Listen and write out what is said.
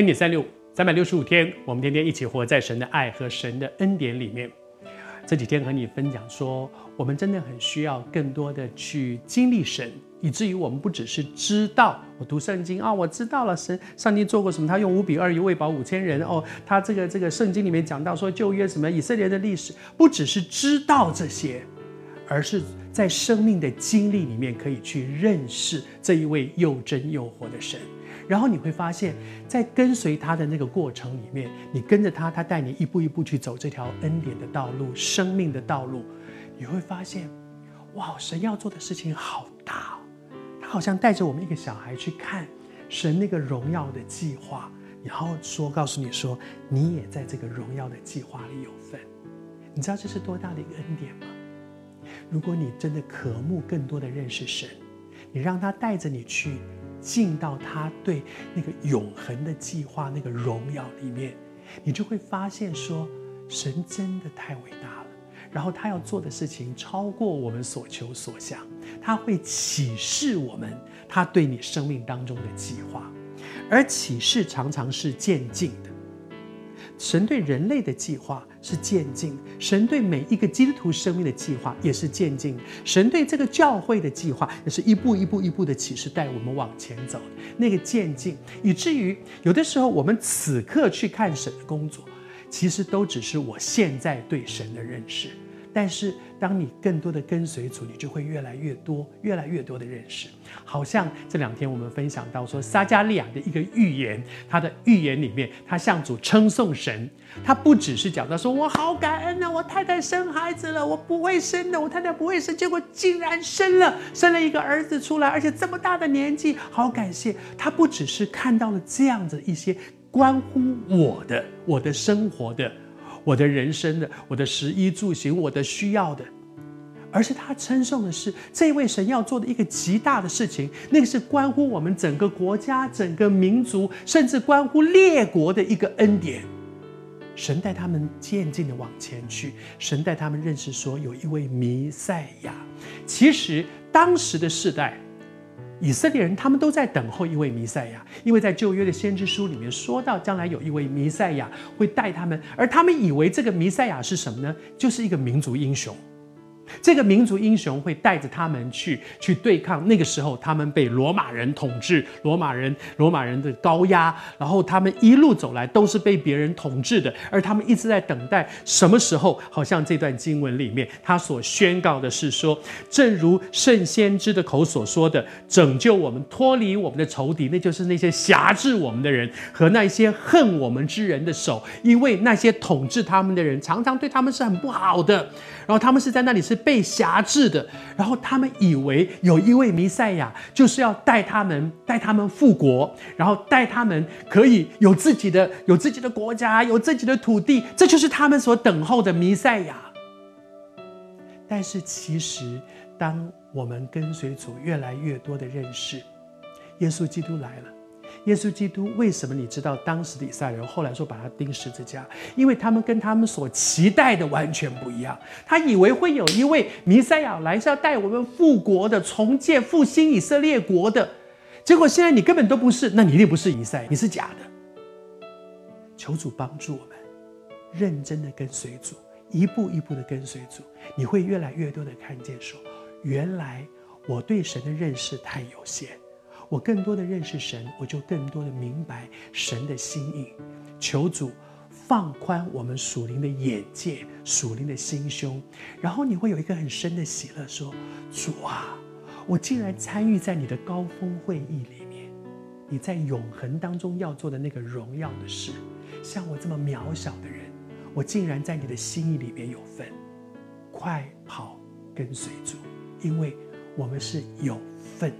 恩典三六，三百六十五天，我们天天一起活在神的爱和神的恩典里面。这几天和你分享说，我们真的很需要更多的去经历神，以至于我们不只是知道，我读圣经啊、哦，我知道了神，上帝做过什么，他用五比二鱼喂饱五千人哦，他这个这个圣经里面讲到说旧约什么以色列的历史，不只是知道这些，而是在生命的经历里面可以去认识这一位又真又活的神。然后你会发现，在跟随他的那个过程里面，你跟着他，他带你一步一步去走这条恩典的道路、生命的道路，你会发现，哇，神要做的事情好大哦！他好像带着我们一个小孩去看神那个荣耀的计划，然后说，告诉你说，你也在这个荣耀的计划里有份。你知道这是多大的一个恩典吗？如果你真的渴慕更多的认识神，你让他带着你去。进到他对那个永恒的计划、那个荣耀里面，你就会发现说，神真的太伟大了。然后他要做的事情超过我们所求所想，他会启示我们他对你生命当中的计划，而启示常常是渐进的。神对人类的计划是渐进，神对每一个基督徒生命的计划也是渐进，神对这个教会的计划也是一步一步一步的启示带我们往前走。那个渐进，以至于有的时候我们此刻去看神的工作，其实都只是我现在对神的认识。但是，当你更多的跟随主，你就会越来越多、越来越多的认识。好像这两天我们分享到说，撒迦利亚的一个预言，他的预言里面，他向主称颂神。他不只是讲到说，我好感恩啊，我太太生孩子了，我不会生的，我太太不会生，结果竟然生了，生了一个儿子出来，而且这么大的年纪，好感谢。他不只是看到了这样子一些关乎我的、我的生活的。我的人生的，我的食衣住行，我的需要的，而是他称颂的是这位神要做的一个极大的事情，那个是关乎我们整个国家、整个民族，甚至关乎列国的一个恩典。神带他们渐进的往前去，神带他们认识说有一位弥赛亚。其实当时的世代。以色列人他们都在等候一位弥赛亚，因为在旧约的先知书里面说到，将来有一位弥赛亚会带他们，而他们以为这个弥赛亚是什么呢？就是一个民族英雄。这个民族英雄会带着他们去去对抗那个时候他们被罗马人统治，罗马人罗马人的高压，然后他们一路走来都是被别人统治的，而他们一直在等待什么时候，好像这段经文里面他所宣告的是说，正如圣先知的口所说的，拯救我们脱离我们的仇敌，那就是那些辖制我们的人和那些恨我们之人的手，因为那些统治他们的人常常对他们是很不好的，然后他们是在那里是。被辖制的，然后他们以为有一位弥赛亚，就是要带他们带他们复国，然后带他们可以有自己的有自己的国家，有自己的土地，这就是他们所等候的弥赛亚。但是其实，当我们跟随主越来越多的认识，耶稣基督来了。耶稣基督为什么你知道当时的以色列人后来说把他钉十字架？因为他们跟他们所期待的完全不一样。他以为会有一位弥赛亚来是要带我们复国的、重建、复兴以色列国的。结果现在你根本都不是，那你一定不是弥赛，你是假的。求主帮助我们，认真的跟随主，一步一步的跟随主，你会越来越多的看见说，原来我对神的认识太有限。我更多的认识神，我就更多的明白神的心意。求主放宽我们属灵的眼界、属灵的心胸，然后你会有一个很深的喜乐，说：主啊，我竟然参与在你的高峰会议里面，你在永恒当中要做的那个荣耀的事，像我这么渺小的人，我竟然在你的心意里面有份。快跑，跟随主，因为我们是有份。